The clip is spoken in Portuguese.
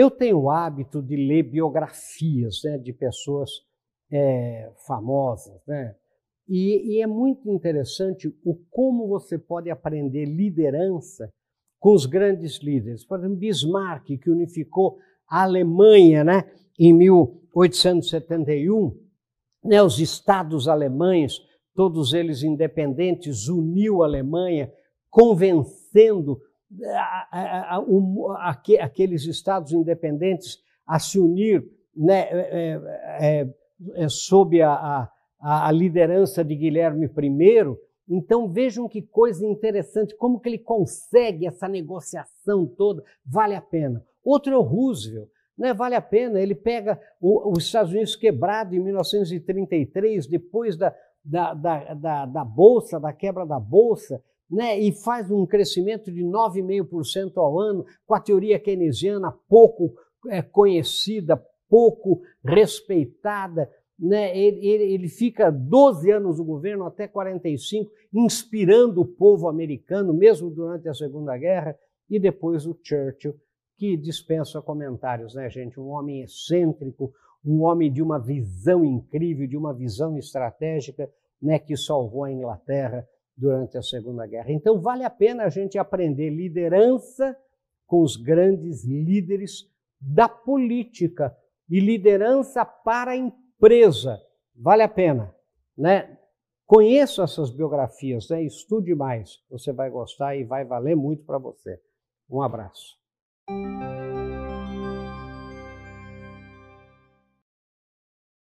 Eu tenho o hábito de ler biografias né, de pessoas é, famosas, né? E, e, é muito interessante o como você pode aprender liderança com os grandes líderes. Por exemplo, Bismarck, que unificou a Alemanha né, em 1871, né, os estados alemães, todos eles independentes, uniu a Alemanha, convencendo a, a, a, aqueles estados independentes a se unir né, é, é, é, sob a, liderança de Guilherme I. Então vejam que coisa interessante, como que ele consegue essa negociação toda, vale a pena. Outro é o Roosevelt, né, vale a pena, ele pega o, os Estados Unidos quebrado em 1933, depois da, da, da, da, da Bolsa, da quebra da Bolsa, né, e faz um crescimento de 9,5% ao ano, com a teoria keynesiana pouco é, conhecida, pouco respeitada. Né, ele, ele, ele fica 12 anos no governo, até 45, inspirando o povo americano, mesmo durante a Segunda Guerra, e depois o Churchill, que dispensa comentários, né, gente? Um homem excêntrico, um homem de uma visão incrível, de uma visão estratégica, né, que salvou a Inglaterra durante a Segunda Guerra. Então, vale a pena a gente aprender liderança com os grandes líderes da política e liderança para a empresa. Vale a pena, né? Conheça essas biografias, né? estude mais. Você vai gostar e vai valer muito para você. Um abraço.